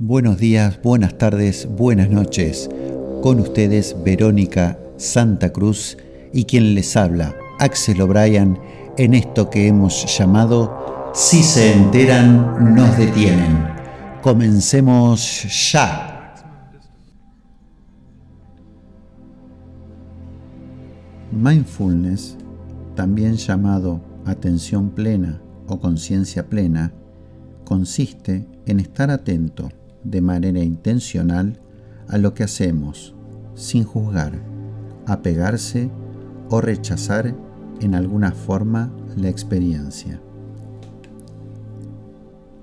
Buenos días, buenas tardes, buenas noches. Con ustedes Verónica Santa Cruz y quien les habla, Axel O'Brien, en esto que hemos llamado Si se enteran, nos detienen. Comencemos ya. Mindfulness, también llamado atención plena o conciencia plena, consiste en estar atento de manera intencional a lo que hacemos, sin juzgar, apegarse o rechazar en alguna forma la experiencia.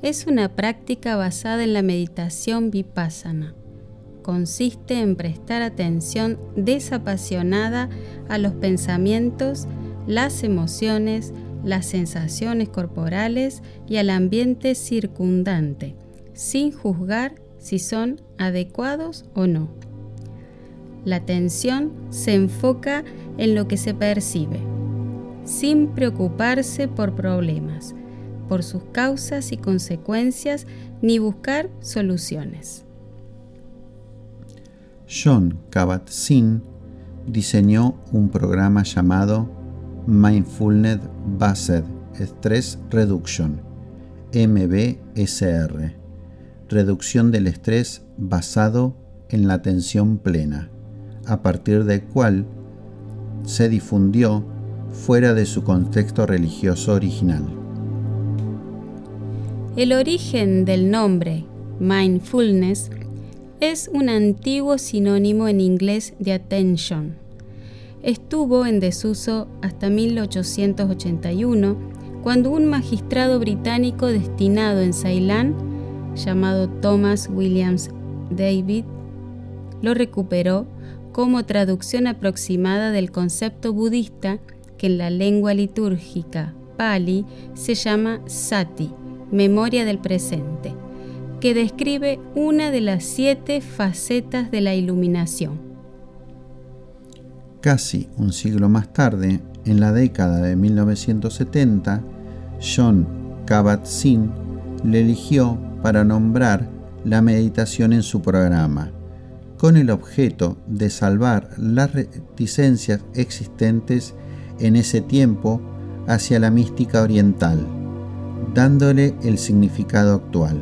Es una práctica basada en la meditación vipassana. Consiste en prestar atención desapasionada a los pensamientos, las emociones, las sensaciones corporales y al ambiente circundante, sin juzgar si son adecuados o no. La atención se enfoca en lo que se percibe, sin preocuparse por problemas, por sus causas y consecuencias, ni buscar soluciones. John Kabat-Zinn diseñó un programa llamado Mindfulness Based Stress Reduction, MBSR, reducción del estrés basado en la atención plena, a partir del cual se difundió fuera de su contexto religioso original. El origen del nombre mindfulness es un antiguo sinónimo en inglés de attention estuvo en desuso hasta 1881, cuando un magistrado británico destinado en Ceilán, llamado Thomas Williams David, lo recuperó como traducción aproximada del concepto budista que en la lengua litúrgica pali se llama sati, memoria del presente, que describe una de las siete facetas de la iluminación. Casi un siglo más tarde, en la década de 1970, John Kabat-Zinn le eligió para nombrar la meditación en su programa, con el objeto de salvar las reticencias existentes en ese tiempo hacia la mística oriental, dándole el significado actual,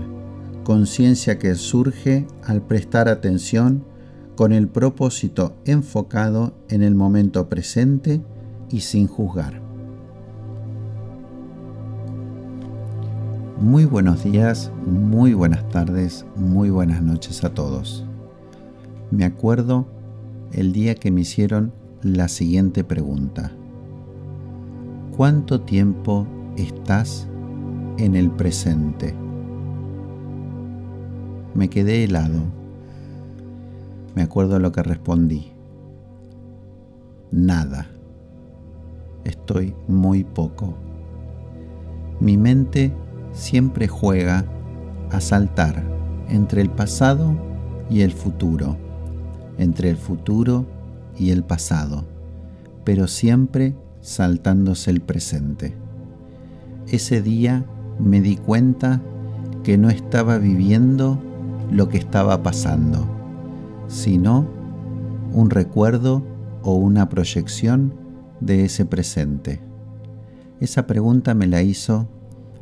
conciencia que surge al prestar atención con el propósito enfocado en el momento presente y sin juzgar. Muy buenos días, muy buenas tardes, muy buenas noches a todos. Me acuerdo el día que me hicieron la siguiente pregunta. ¿Cuánto tiempo estás en el presente? Me quedé helado me acuerdo lo que respondí. Nada. Estoy muy poco. Mi mente siempre juega a saltar entre el pasado y el futuro, entre el futuro y el pasado, pero siempre saltándose el presente. Ese día me di cuenta que no estaba viviendo lo que estaba pasando sino un recuerdo o una proyección de ese presente? Esa pregunta me la hizo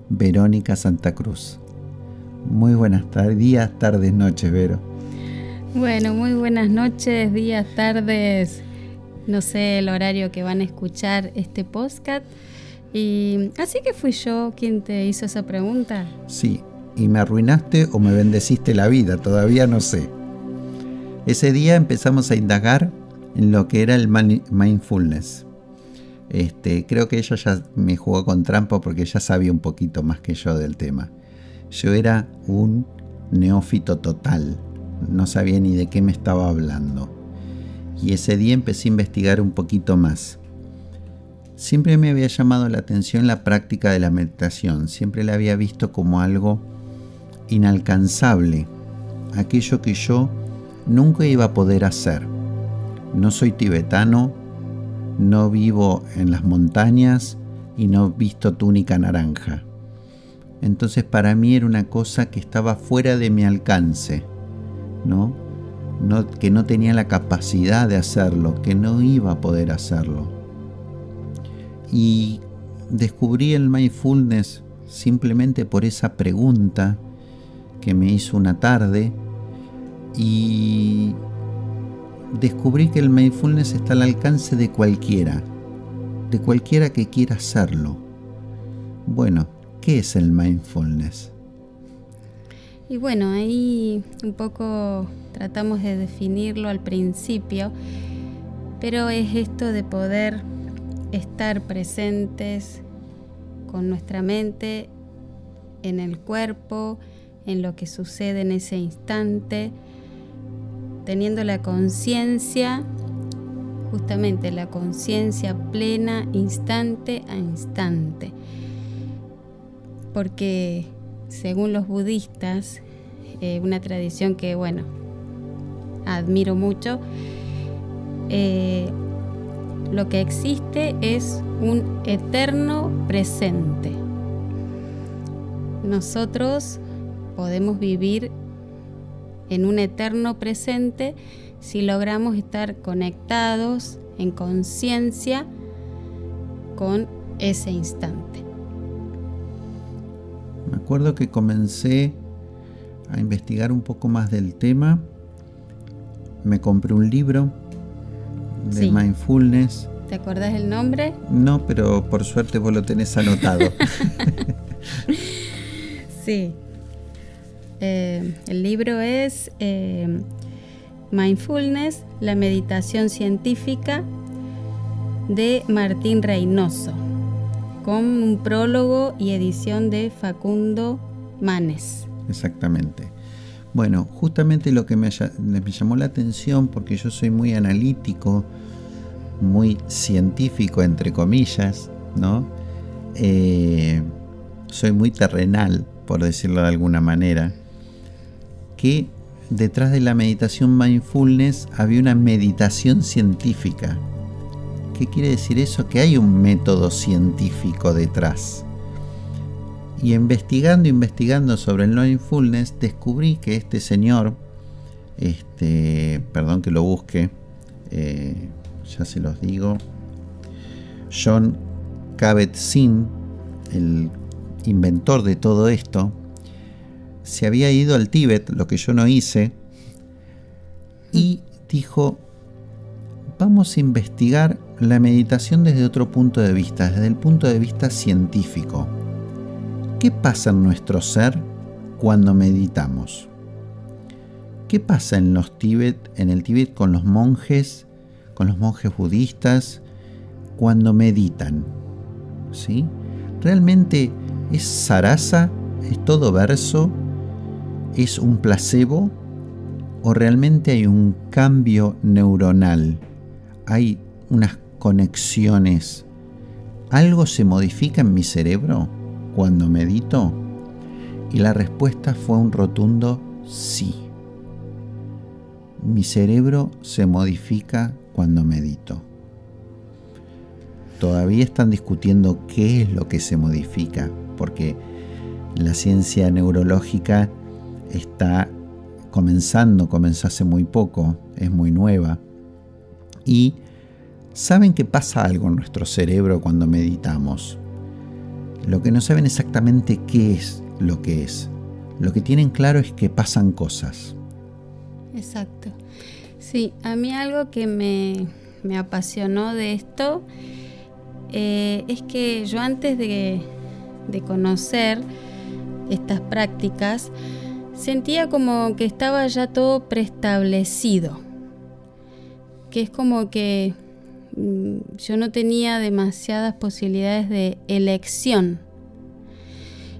Verónica Santa Cruz. Muy buenas tardes, días, tardes, noches, Vero. Bueno, muy buenas noches, días, tardes. No sé el horario que van a escuchar este podcast. Y así que fui yo quien te hizo esa pregunta. Sí, y me arruinaste o me bendeciste la vida, todavía no sé. Ese día empezamos a indagar en lo que era el mindfulness. Este, creo que ella ya me jugó con trampa porque ya sabía un poquito más que yo del tema. Yo era un neófito total, no sabía ni de qué me estaba hablando. Y ese día empecé a investigar un poquito más. Siempre me había llamado la atención la práctica de la meditación, siempre la había visto como algo inalcanzable, aquello que yo nunca iba a poder hacer. No soy tibetano, no vivo en las montañas y no visto túnica naranja. Entonces para mí era una cosa que estaba fuera de mi alcance, ¿no? que no tenía la capacidad de hacerlo, que no iba a poder hacerlo. Y descubrí el mindfulness simplemente por esa pregunta que me hizo una tarde y descubrí que el mindfulness está al alcance de cualquiera, de cualquiera que quiera hacerlo. Bueno, ¿qué es el mindfulness? Y bueno, ahí un poco tratamos de definirlo al principio, pero es esto de poder estar presentes con nuestra mente en el cuerpo, en lo que sucede en ese instante, teniendo la conciencia, justamente la conciencia plena, instante a instante. Porque según los budistas, eh, una tradición que, bueno, admiro mucho, eh, lo que existe es un eterno presente. Nosotros podemos vivir en un eterno presente si logramos estar conectados en conciencia con ese instante. Me acuerdo que comencé a investigar un poco más del tema. Me compré un libro de mindfulness. ¿Te acordás el nombre? No, pero por suerte vos lo tenés anotado. sí. Eh, el libro es eh, Mindfulness, la meditación científica de Martín Reynoso, con un prólogo y edición de Facundo Manes. Exactamente. Bueno, justamente lo que me, llamó la atención, porque yo soy muy analítico, muy científico, entre comillas, ¿no? Eh, soy muy terrenal, por decirlo de alguna manera, que detrás de la meditación mindfulness había una meditación científica. ¿Qué quiere decir eso? Que hay un método científico detrás. Y investigando, investigando sobre el mindfulness, descubrí que este señor, este, perdón que lo busque, eh, ya se los digo, John Kabat-Zinn, el inventor de todo esto, se había ido al Tíbet, lo que yo no hice, y dijo, vamos a investigar la meditación desde otro punto de vista, desde el punto de vista científico. ¿Qué pasa en nuestro ser cuando meditamos? ¿Qué pasa en los Tíbet, en el Tíbet con los monjes, con los monjes budistas cuando meditan? ¿Sí? ¿Realmente es sarasa? ¿Es todo verso? ¿Es un placebo? ¿O realmente hay un cambio neuronal? ¿Hay unas conexiones? ¿Algo se modifica en mi cerebro? cuando medito? Y la respuesta fue un rotundo sí. Mi cerebro se modifica cuando medito. Todavía están discutiendo qué es lo que se modifica, porque la ciencia neurológica está comenzando, comenzó hace muy poco, es muy nueva. Y saben que pasa algo en nuestro cerebro cuando meditamos. Lo que no saben exactamente qué es lo que es. Lo que tienen claro es que pasan cosas. Exacto. Sí, a mí algo que me, apasionó de esto eh, es que yo antes de, de conocer estas prácticas, sentía como que estaba ya todo preestablecido. Que es como que Mm, yo no tenía demasiadas posibilidades de elección.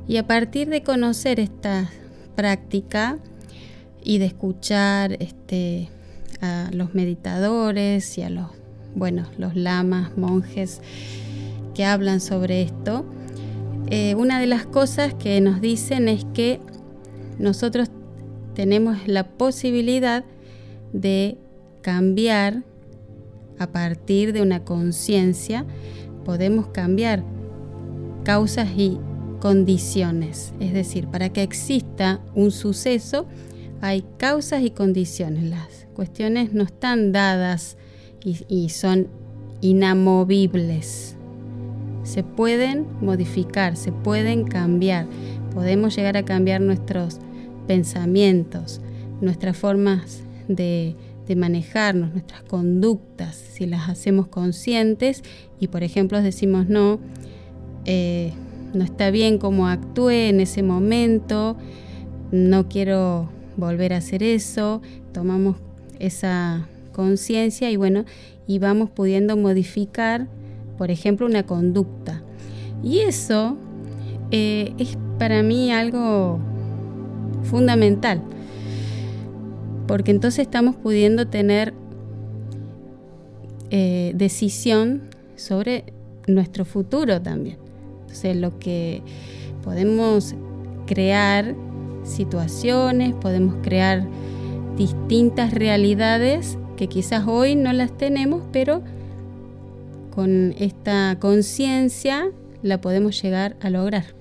Y a partir de conocer esta práctica y de escuchar este, a los meditadores y a los, bueno, los lamas, monjes que hablan sobre esto, eh, una de las cosas que nos dicen es que nosotros tenemos la posibilidad de cambiar a partir de una conciencia podemos cambiar causas y condiciones. Es decir, para que exista un suceso hay causas y condiciones. Las cuestiones no están dadas y, son inamovibles. Se pueden modificar, se pueden cambiar. Podemos llegar a cambiar nuestros pensamientos, nuestras formas de, manejarnos, nuestras conductas, si las hacemos conscientes y por ejemplo decimos no, eh, no está bien cómo actué en ese momento, no quiero volver a hacer eso, tomamos esa conciencia y bueno, y vamos pudiendo modificar, por ejemplo, una conducta. Y eso eh, es para mí algo fundamental, porque entonces estamos pudiendo tener eh, decisión sobre nuestro futuro también. Entonces lo que podemos crear situaciones, podemos crear distintas realidades que quizás hoy no las tenemos, pero con esta conciencia la podemos llegar a lograr.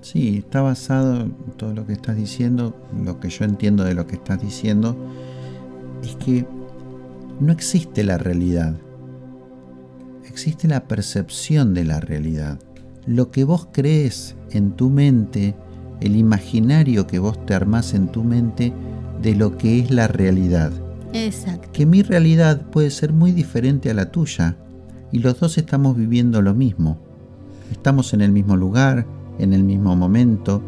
Sí, está basado en todo lo que estás diciendo, lo que yo entiendo de lo que estás diciendo, es que no existe la realidad, existe la percepción de la realidad. Lo que vos crees en tu mente, el imaginario que vos te armás en tu mente de lo que es la realidad. Exacto. Que mi realidad puede ser muy diferente a la tuya y los dos estamos viviendo lo mismo. Estamos en el mismo lugar, en el mismo momento,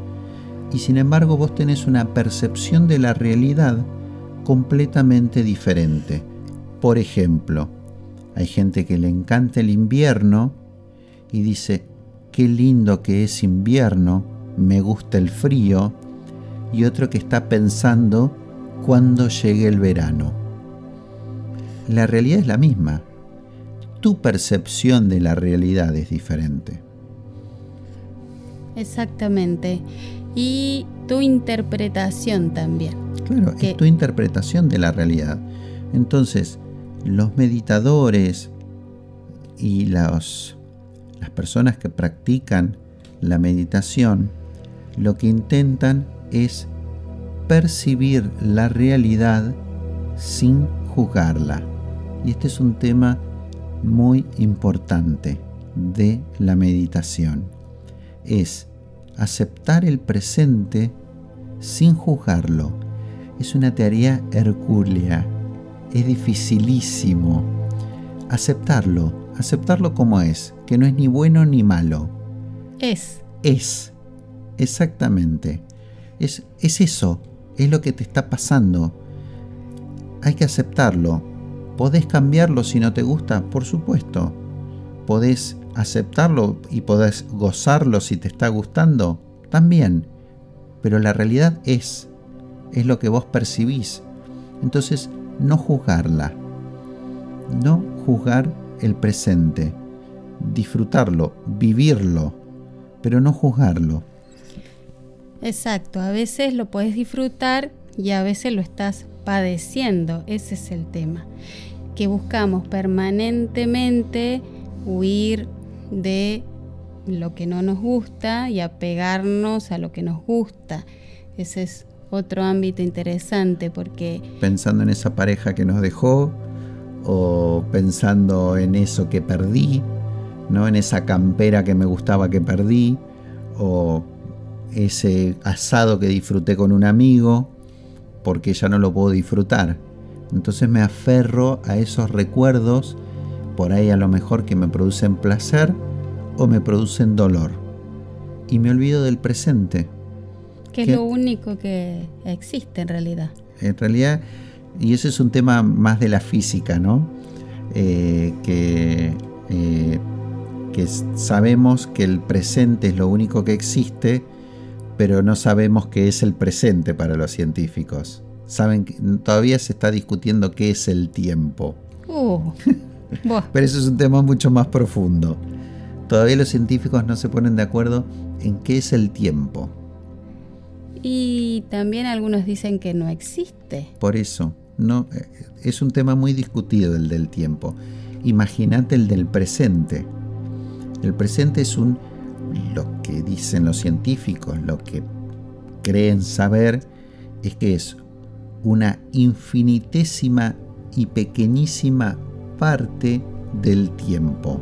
y sin embargo vos tenés una percepción de la realidad completamente diferente. Por ejemplo, hay gente que le encanta el invierno y dice, qué lindo que es invierno, me gusta el frío, y otro que está pensando cuándo llegue el verano. La realidad es la misma. Tu percepción de la realidad es diferente. Exactamente. Y tu interpretación también. Claro, es tu interpretación de la realidad. Entonces, los meditadores y las personas que practican la meditación lo que intentan es percibir la realidad sin juzgarla. Y este es un tema muy importante de la meditación. Es aceptar el presente sin juzgarlo. Es una tarea hercúlea. Es dificilísimo. Aceptarlo, aceptarlo como es, que no es ni bueno ni malo. Es. Es. Exactamente. Es, es eso, es lo que te está pasando. Hay que aceptarlo. ¿Podés cambiarlo si no te gusta? Por supuesto. ¿Podés aceptarlo y podés gozarlo si te está gustando? También. Pero la realidad es, es lo que vos percibís. Entonces, no juzgarla. No juzgar el presente. Disfrutarlo, vivirlo, pero no juzgarlo. Exacto, a veces lo puedes disfrutar y a veces lo estás padeciendo, ese es el tema, que buscamos permanentemente huir de lo que no nos gusta y apegarnos a lo que nos gusta. Ese es otro ámbito interesante porque... Pensando en esa pareja que nos dejó o pensando en eso que perdí, ¿no? En esa campera que me gustaba que perdí o ese asado que disfruté con un amigo, porque ya no lo puedo disfrutar. Entonces me aferro a esos recuerdos, por ahí a lo mejor que me producen placer o me producen dolor. Y me olvido del presente. Que, es lo único que existe en realidad. En realidad, y ese es un tema más de la física, ¿no? Eh, que, eh, que sabemos que el presente es lo único que existe pero no sabemos qué es el presente para los científicos. Saben que todavía se está discutiendo qué es el tiempo. Pero eso es un tema mucho más profundo. Todavía los científicos no se ponen de acuerdo en qué es el tiempo. Y también algunos dicen que no existe. Por eso, no eh, es un tema muy discutido el del tiempo. Imagínate el del presente. El presente es un lo que dicen los científicos, lo que creen saber, es que es una infinitésima y pequeñísima parte del tiempo.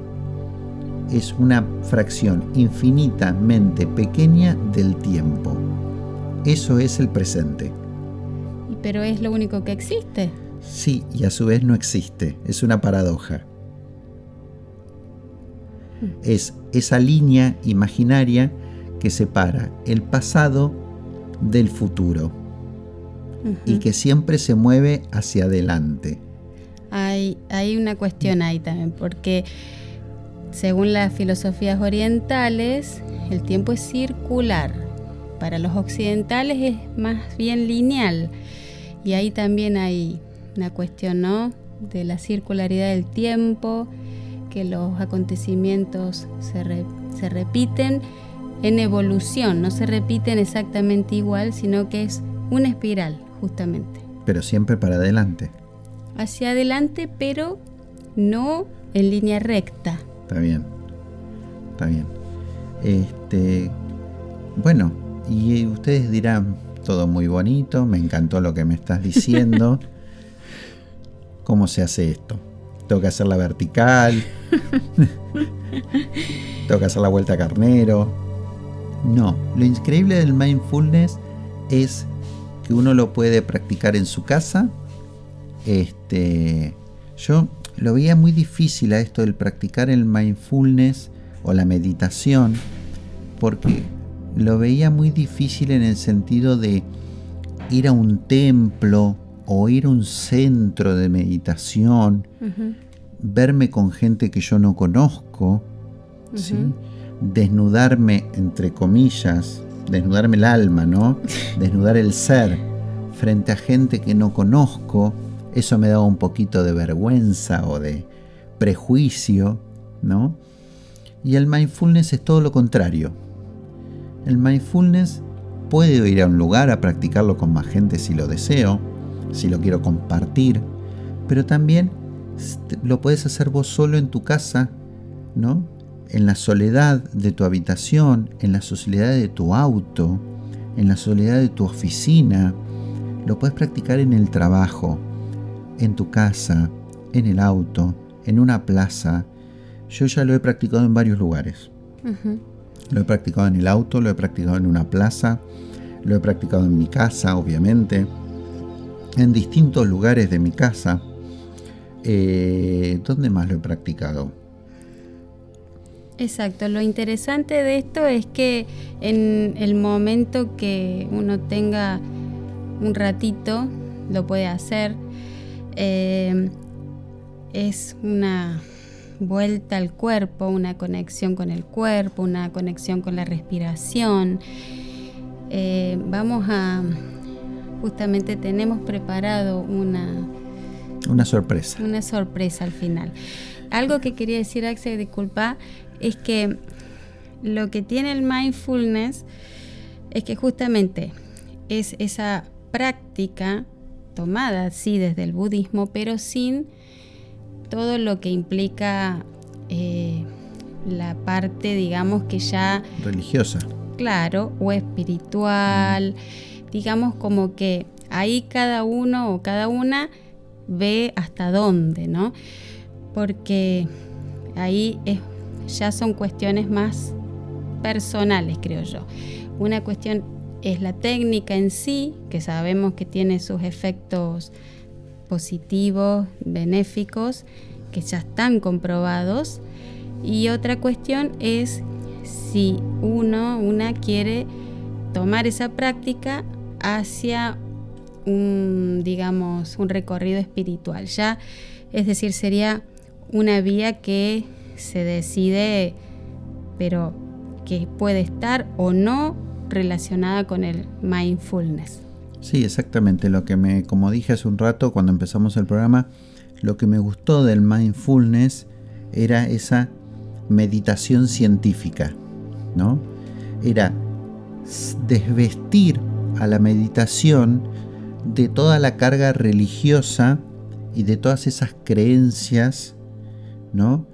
Es una fracción infinitamente pequeña del tiempo. Eso es el presente. Pero es lo único que existe. Sí, y a su vez no existe. Es una paradoja. Hmm. Es esa línea imaginaria que separa el pasado del futuro y que siempre se mueve hacia adelante. Hay, hay una cuestión ahí también, porque según las filosofías orientales, el tiempo es circular. Para los occidentales es más bien lineal. Y ahí también hay una cuestión, ¿no? De la circularidad del tiempo, que los acontecimientos se, se repiten en evolución, no se repiten exactamente igual, sino que es una espiral, justamente. Pero siempre para adelante. Hacia adelante, pero no en línea recta. Está bien, está bien. Este, bueno, y ustedes dirán, todo muy bonito, me encantó lo que me estás diciendo. ¿Cómo se hace esto? Tengo que hacer la vertical. Tengo que hacer la vuelta a carnero. No, lo increíble del mindfulness es que uno lo puede practicar en su casa. Este, yo lo veía muy difícil a esto del practicar el mindfulness o la meditación porque lo veía muy difícil en el sentido de ir a un templo o ir a un centro de meditación, verme con gente que yo no conozco, desnudarme, entre comillas, desnudarme el alma, ¿no? Desnudar el ser frente a gente que no conozco, eso me daba un poquito de vergüenza o de prejuicio, ¿no? Y el mindfulness es todo lo contrario el mindfulness puede ir a un lugar a practicarlo con más gente si lo deseo, si lo quiero compartir, pero también lo puedes hacer vos solo en tu casa, ¿no? En la soledad de tu habitación, en la soledad de tu auto, en la soledad de tu oficina. Lo puedes practicar en el trabajo, en tu casa, en el auto, en una plaza. Yo ya lo he practicado en varios lugares. Lo he practicado en el auto, lo he practicado en una plaza, lo he practicado en mi casa, obviamente, en distintos lugares de mi casa. Eh, ¿Dónde más lo he practicado? Exacto, lo interesante de esto es que en el momento que uno tenga un ratito, lo puede hacer. Eh, es una vuelta al cuerpo, una conexión con el cuerpo, una conexión con la respiración. Eh, vamos a, justamente tenemos preparado una... Una sorpresa. Una sorpresa al final. Algo que quería decir, Axel, disculpa, es que lo que tiene el mindfulness es que justamente es esa práctica tomada, sí, desde el budismo, pero sin todo lo que implica eh, la parte, digamos, que ya... Religiosa. Claro, o espiritual. Digamos como que ahí cada uno o cada una ve hasta dónde, ¿no? Porque ahí ya son cuestiones más personales, creo yo. Una cuestión es la técnica en sí, que sabemos que tiene sus efectos positivos, benéficos, que ya están comprobados. Y otra cuestión es si uno, una quiere tomar esa práctica hacia un, digamos, un recorrido espiritual. Ya, es decir, sería una vía que se decide, pero que puede estar o no relacionada con el mindfulness. Sí, exactamente. Lo que me, como dije hace un rato cuando empezamos el programa, lo que me gustó del mindfulness era esa meditación científica, ¿no? Era desvestir a la meditación de toda la carga religiosa y de todas esas creencias, ¿no?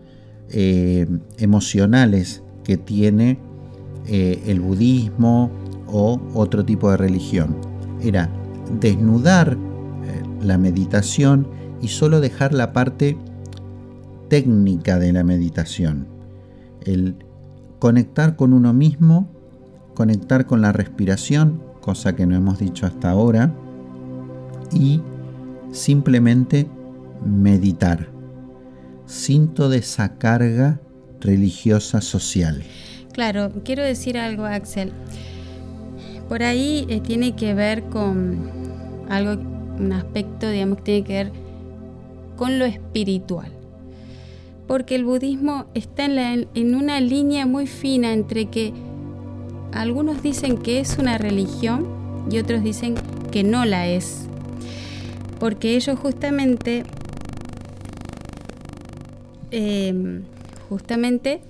Eh, emocionales que tiene eh, el budismo o otro tipo de religión. Era desnudar eh, la meditación y solo dejar la parte técnica de la meditación. El conectar con uno mismo, conectar con la respiración, cosa que no hemos dicho hasta ahora, y simplemente meditar, sin toda esa carga religiosa social. Claro, quiero decir algo, Axel. Por ahí eh, tiene que ver con algo, un aspecto, digamos, que tiene que ver con lo espiritual. Porque el budismo está en, una línea muy fina entre que algunos dicen que es una religión y otros dicen que no la es. Porque ellos justamente Em, justamente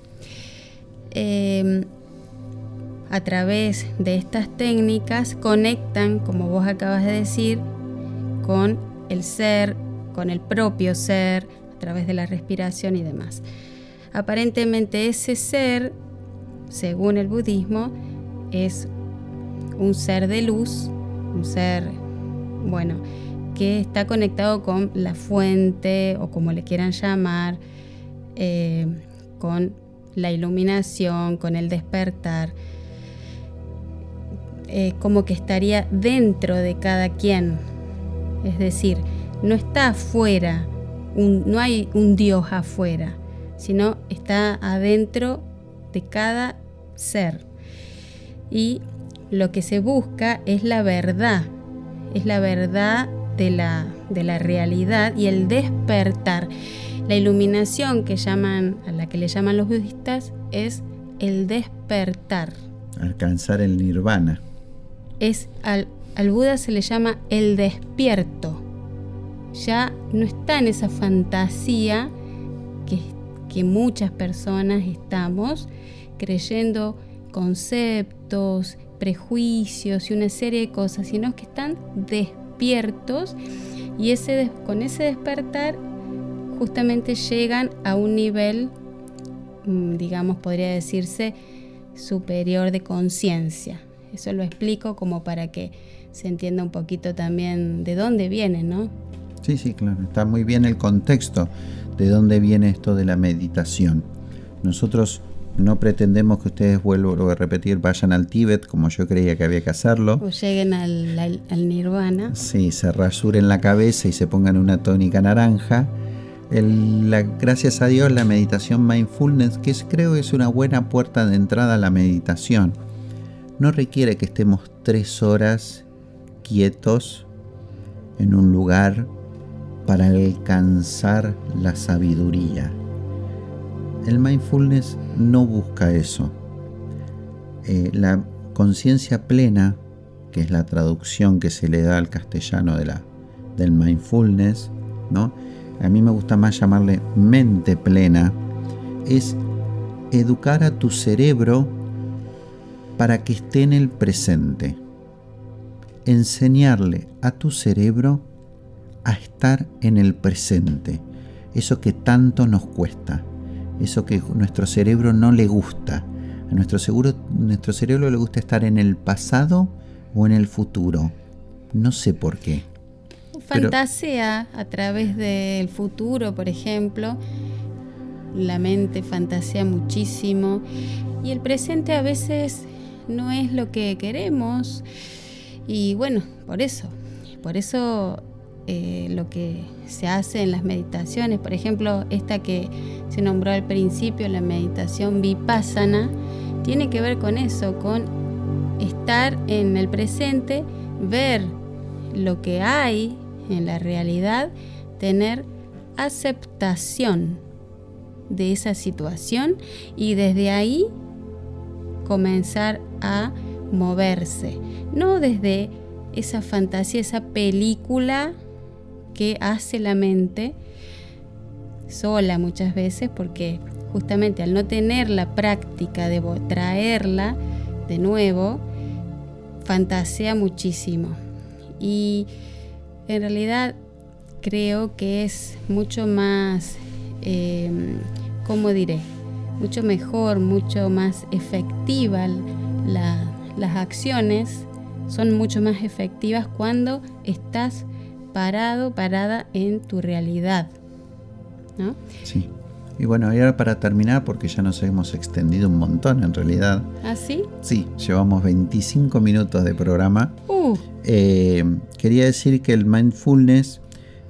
em, a través de estas técnicas conectan, como vos acabas de decir, con el ser, con el propio ser, a través de la respiración y demás. Aparentemente ese ser, según el budismo, es un ser de luz, un ser, bueno, que está conectado con la fuente o como le quieran llamar, eh, con la iluminación, con el despertar, eh, como que estaría dentro de cada quien. Es decir, no está afuera, no hay un Dios afuera, sino está adentro de cada ser. Y lo que se busca es la verdad, es la verdad de la, de la realidad y el despertar. La iluminación que llaman, a la que le llaman los budistas es el despertar. Alcanzar el nirvana. Es al, al Buda se le llama el despierto. Ya no está en esa fantasía que, que muchas personas estamos creyendo conceptos, prejuicios y una serie de cosas, sino que están despiertos y ese, con ese despertar justamente llegan a un nivel, mm, digamos, podría decirse, superior de conciencia. Eso lo explico como para que se entienda un poquito también de dónde viene, ¿no? Sí, sí, claro. Está muy bien el contexto de dónde viene esto de la meditación. Nosotros no pretendemos que ustedes, vuelvo a repetir, vayan al Tíbet como yo creía que había que hacerlo. O lleguen al, al, al nirvana. Sí, se rasuren la cabeza y se pongan una tónica naranja gracias a Dios la meditación mindfulness, que creo que es una buena puerta de entrada a la meditación, no requiere que estemos tres horas quietos en un lugar para alcanzar la sabiduría. El mindfulness no busca eso. Eh, la conciencia plena, que es la traducción que se le da al castellano de la, del mindfulness, ¿no? A mí me gusta más llamarle mente plena, es educar a tu cerebro para que esté en el presente. Enseñarle a tu cerebro a estar en el presente. Eso que tanto nos cuesta. Eso que nuestro cerebro no le gusta. A nuestro, nuestro cerebro le gusta estar en el pasado o en el futuro. No sé por qué fantasea a través del futuro, por ejemplo. La mente fantasea muchísimo y el presente a veces no es lo que queremos. Y bueno, por eso, por eso eh, lo que se hace en las meditaciones, por ejemplo, esta que se nombró al principio, la meditación vipassana, tiene que ver con eso, con estar en el presente, ver lo que hay en la realidad, tener aceptación de esa situación y desde ahí comenzar a moverse, no desde esa fantasía, esa película que hace la mente sola muchas veces, porque justamente al no tener la práctica de traerla de nuevo, fantasea muchísimo. Y en realidad creo que es mucho más, eh, ¿cómo diré? mucho mejor, mucho más efectiva las acciones son mucho más efectivas cuando estás parado, parada en tu realidad. ¿no? Sí. Y bueno, y ahora para terminar, porque ya nos hemos extendido un montón en realidad. ¿Ah, sí? Sí, llevamos 25 minutos de programa. Uh. Eh, quería decir que el mindfulness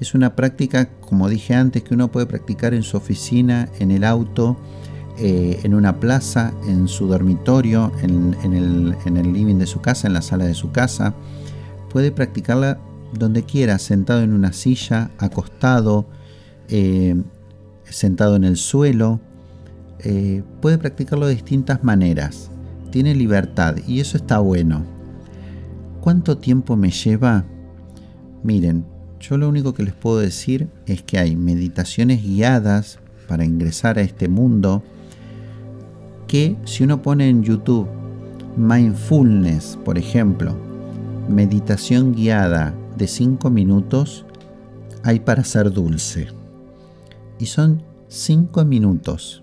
es una práctica, como dije antes, que uno puede practicar en su oficina, en el auto, eh, en una plaza, en su dormitorio, en, el, living de su casa, en la sala de su casa. Puede practicarla donde quiera, sentado en una silla, acostado, eh, sentado en el suelo. Eh, puede practicarlo de distintas maneras. Tiene libertad y eso está bueno. ¿Cuánto tiempo me lleva? Miren, yo lo único que les puedo decir es que hay meditaciones guiadas para ingresar a este mundo que si uno pone en YouTube mindfulness, por ejemplo, meditación guiada de 5 minutos, hay para ser dulce y son cinco minutos.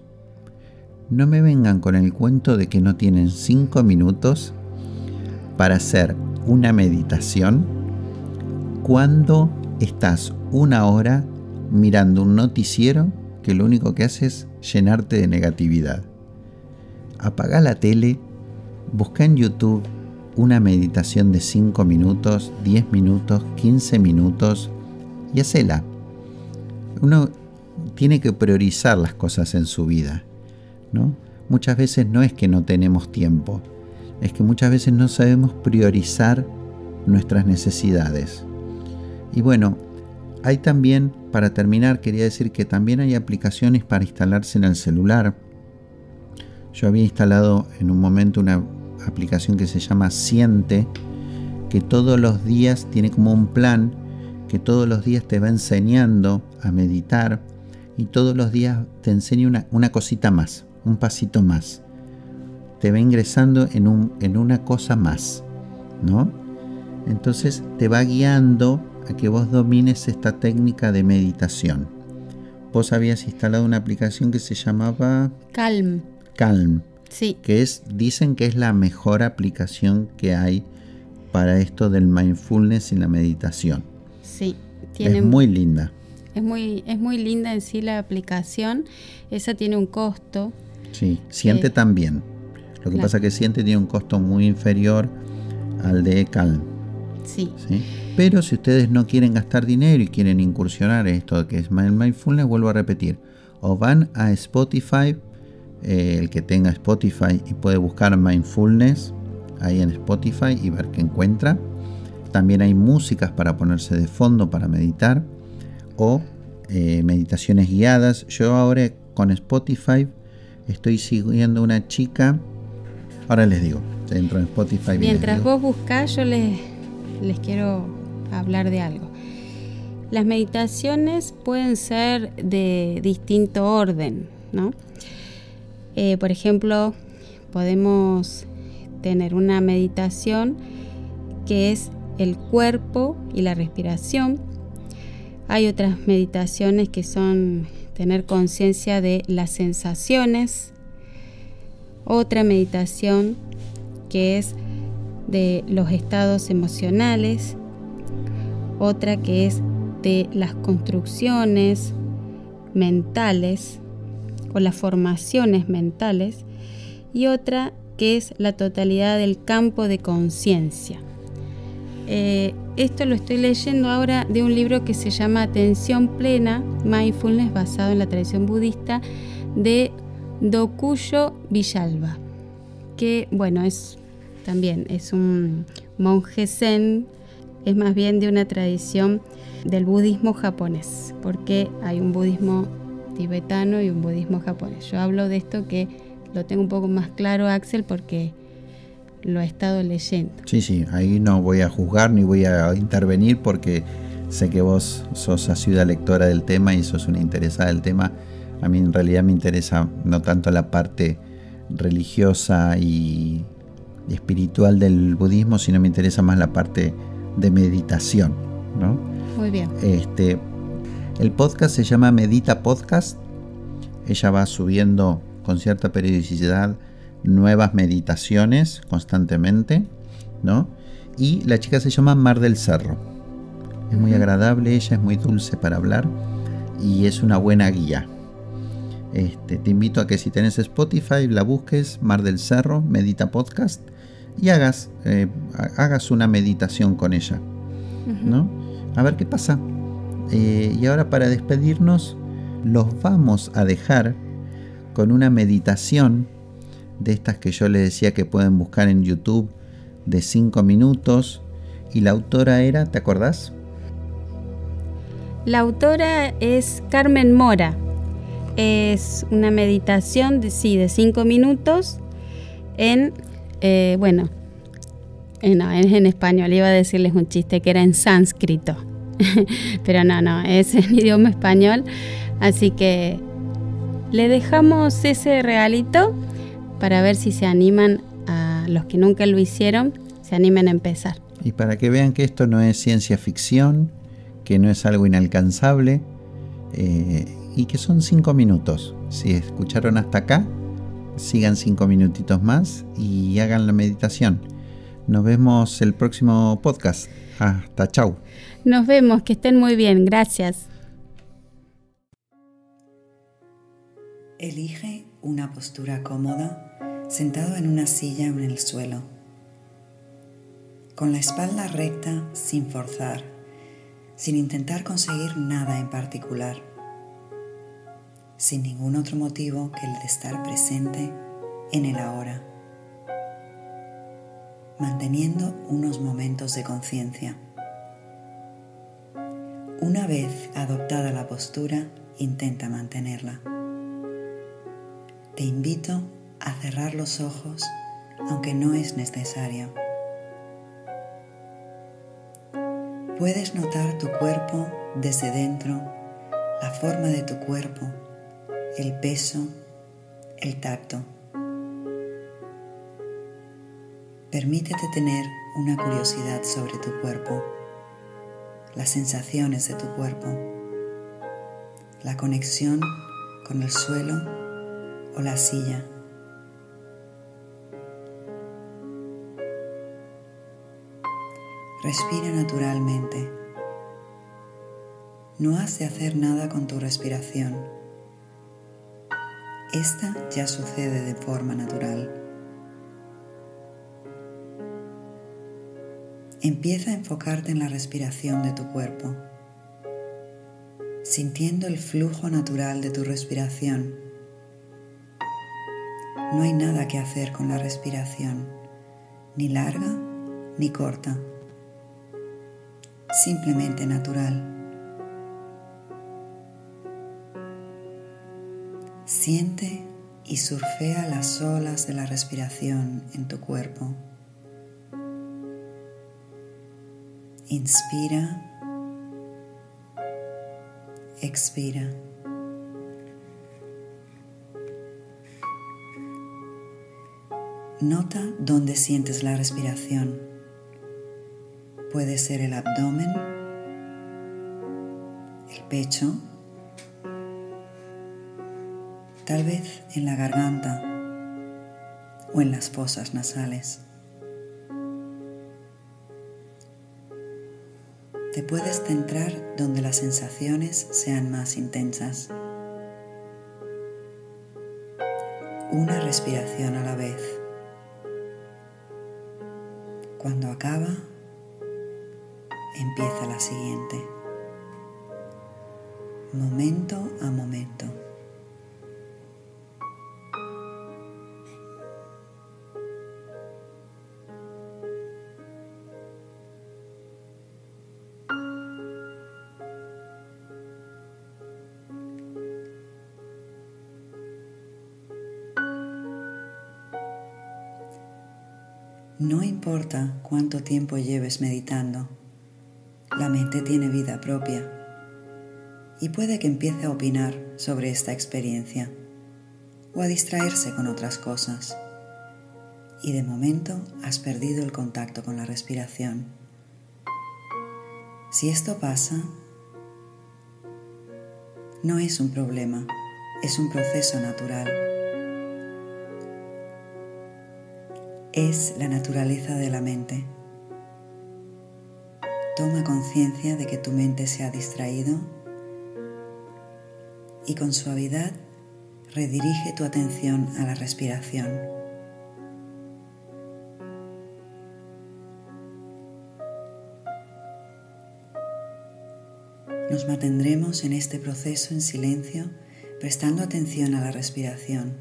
No me vengan con el cuento de que no tienen cinco minutos para hacer una meditación cuando estás una hora mirando un noticiero que lo único que hace es llenarte de negatividad. Apaga la tele, busca en YouTube una meditación de 5 minutos, 10 minutos, 15 minutos y hacela. Uno tiene que priorizar las cosas en su vida, ¿no? Muchas veces no es que no tenemos tiempo, es que muchas veces no sabemos priorizar nuestras necesidades. Y bueno, hay también, para terminar, quería decir que también hay aplicaciones para instalarse en el celular. Yo había instalado en un momento una aplicación que se llama Siente, que todos los días tiene como un plan, que todos los días te va enseñando a meditar, y todos los días te enseña una, una cosita más, un pasito más. Te va ingresando en, un, en una cosa más, ¿no? Entonces te va guiando a que vos domines esta técnica de meditación. Vos habías instalado una aplicación que se llamaba Calm. Calm. Sí. Que es, dicen que es la mejor aplicación que hay para esto del mindfulness y la meditación. Sí. Tiene... Es muy linda. Es muy, es muy linda en sí la aplicación. Esa tiene un costo. Sí, Siente también. Lo que pasa es que Siente tiene un costo muy inferior al de Calm. Sí. Pero si ustedes no quieren gastar dinero y quieren incursionar en esto que es Mindfulness, vuelvo a repetir. O van a Spotify, eh, el que tenga Spotify y puede buscar Mindfulness ahí en Spotify y ver qué encuentra. También hay músicas para ponerse de fondo para meditar o eh, meditaciones guiadas. Yo ahora con Spotify estoy siguiendo una chica. Ahora les digo, dentro de Spotify. Mientras vos buscás, yo les, les quiero hablar de algo. Las meditaciones pueden ser de distinto orden, ¿no? Eh, por ejemplo, podemos tener una meditación que es el cuerpo y la respiración hay otras meditaciones que son tener conciencia de las sensaciones. Otra meditación que es de los estados emocionales. Otra que es de las construcciones mentales o las formaciones mentales. Y otra que es la totalidad del campo de conciencia. Eh, esto lo estoy leyendo ahora de un libro que se llama Atención Plena, Mindfulness, basado en la tradición budista, de Dokuyo Villalba, que bueno, es también es un monje zen, es más bien de una tradición del budismo japonés, porque hay un budismo tibetano y un budismo japonés. Yo hablo de esto que lo tengo un poco más claro, Axel, porque lo he estado leyendo. Sí, sí, ahí no voy a juzgar ni voy a intervenir porque sé que vos sos asiduada lectora del tema y sos una interesada del tema. A mí en realidad me interesa no tanto la parte religiosa y espiritual del budismo, sino me interesa más la parte de meditación, ¿no? Muy bien. Este, el podcast se llama Medita Podcast. Ella va subiendo con cierta periodicidad nuevas meditaciones constantemente, ¿no? Y la chica se llama Mar del Cerro. Es muy agradable, ella es muy dulce para hablar y es una buena guía. Este, te invito a que si tenés Spotify la busques, Mar del Cerro, Medita Podcast, y hagas, eh, hagas una meditación con ella. ¿no? A ver qué pasa. Eh, y ahora para despedirnos, los vamos a dejar con una meditación de estas que yo les decía que pueden buscar en YouTube de 5 minutos. Y la autora era, ¿te acordás? La autora es Carmen Mora. Es una meditación de sí, de 5 minutos en, eh, bueno, no, es en español. Iba a decirles un chiste que era en sánscrito. Pero no, no, es en idioma español. Así que le dejamos ese regalito para ver si se animan a los que nunca lo hicieron, se animen a empezar. Y para que vean que esto no es ciencia ficción, que no es algo inalcanzable eh, y que son cinco minutos. Si escucharon hasta acá, sigan cinco minutitos más y hagan la meditación. Nos vemos el próximo podcast. Hasta chau. Nos vemos, que estén muy bien. Gracias. Elige una postura cómoda sentado en una silla en el suelo, con la espalda recta sin forzar, sin intentar conseguir nada en particular, sin ningún otro motivo que el de estar presente en el ahora, manteniendo unos momentos de conciencia. Una vez adoptada la postura, intenta mantenerla. Te invito a cerrar los ojos aunque no es necesario. Puedes notar tu cuerpo desde dentro, la forma de tu cuerpo, el peso, el tacto. Permítete tener una curiosidad sobre tu cuerpo, las sensaciones de tu cuerpo, la conexión con el suelo o la silla. Respira naturalmente. No has de hacer nada con tu respiración. Esta ya sucede de forma natural. Empieza a enfocarte en la respiración de tu cuerpo, sintiendo el flujo natural de tu respiración. No hay nada que hacer con la respiración, ni larga ni corta simplemente natural. Siente y surfea las olas de la respiración en tu cuerpo. Inspira, expira. Nota dónde sientes la respiración. Puede ser el abdomen, el pecho, tal vez en la garganta o en las fosas nasales. Te puedes centrar donde las sensaciones sean más intensas. Una respiración a la vez. Cuando acaba, empieza la siguiente, momento a momento. Tiempo lleves meditando, la mente tiene vida propia y puede que empiece a opinar sobre esta experiencia o a distraerse con otras cosas. Y de momento has perdido el contacto con la respiración. Si esto pasa, no es un problema, es un proceso natural. Es la naturaleza de la mente. Toma conciencia de que tu mente se ha distraído y con suavidad redirige tu atención a la respiración. Nos mantendremos en este proceso en silencio, prestando atención a la respiración.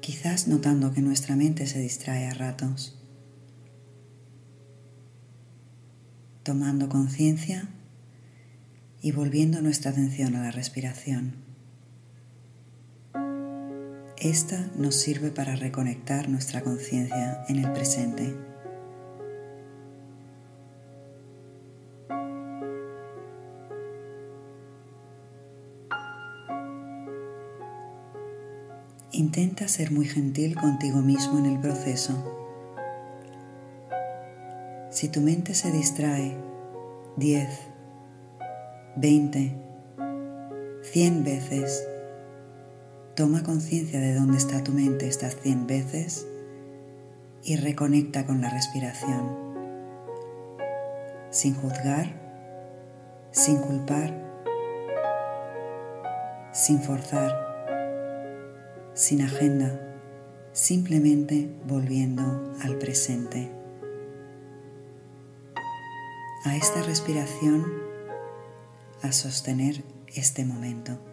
Quizás notando que nuestra mente se distrae a ratos. Tomando conciencia y volviendo nuestra atención a la respiración. Esta nos sirve para reconectar nuestra conciencia en el presente. Intenta ser muy gentil contigo mismo en el proceso. Si tu mente se distrae 10, 20, 100 veces, toma conciencia de dónde está tu mente estas 100 veces y reconecta con la respiración, sin juzgar, sin culpar, sin forzar, sin agenda, simplemente volviendo al presente. A esta respiración a sostener este momento.